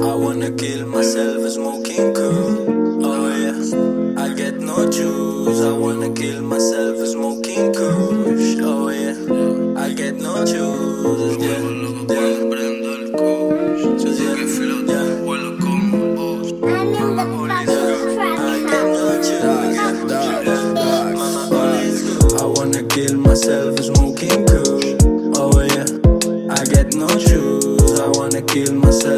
I wanna kill myself smoking cool. Oh yeah, I get no juice. I wanna kill myself smoking cool. Oh yeah, I get no juice. Yeah, yeah. kill myself smoking cool. Oh yeah, I get no shoes. I wanna kill myself.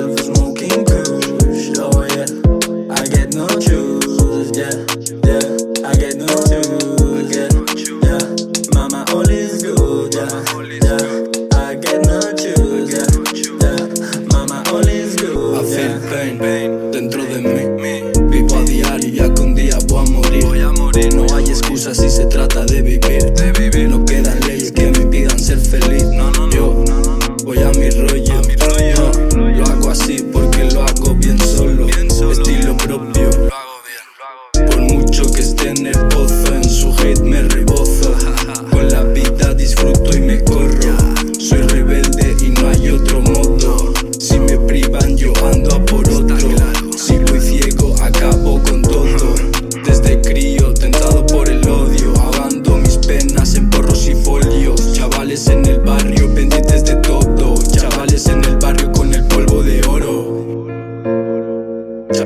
Dentro de mí. Vivo a diario ya que un día voy a morir. Voy a morir. No hay excusa si se trata de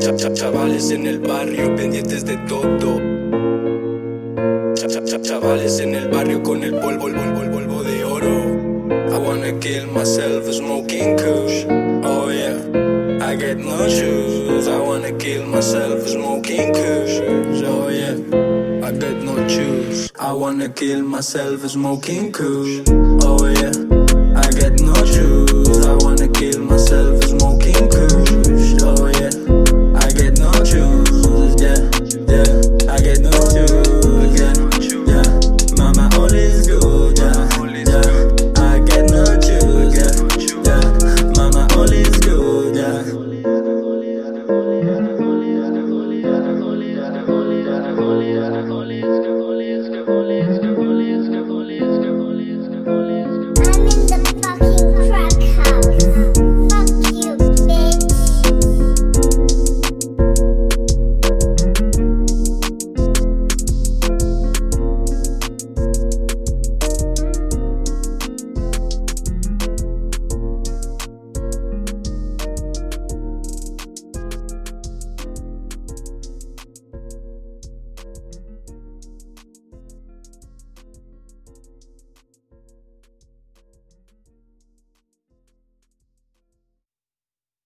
Cha- cha- cha- Chavales en el barrio pendientes de todo. Cha- cha- cha- Chavales en el barrio con el polvo, el polvo, el polvo de oro. I wanna kill myself smoking kush. Oh yeah, I get no choose. I wanna kill myself smoking kush. Oh yeah, I get no choose. I wanna kill myself smoking kush. Oh yeah, I get no choose. I wanna kill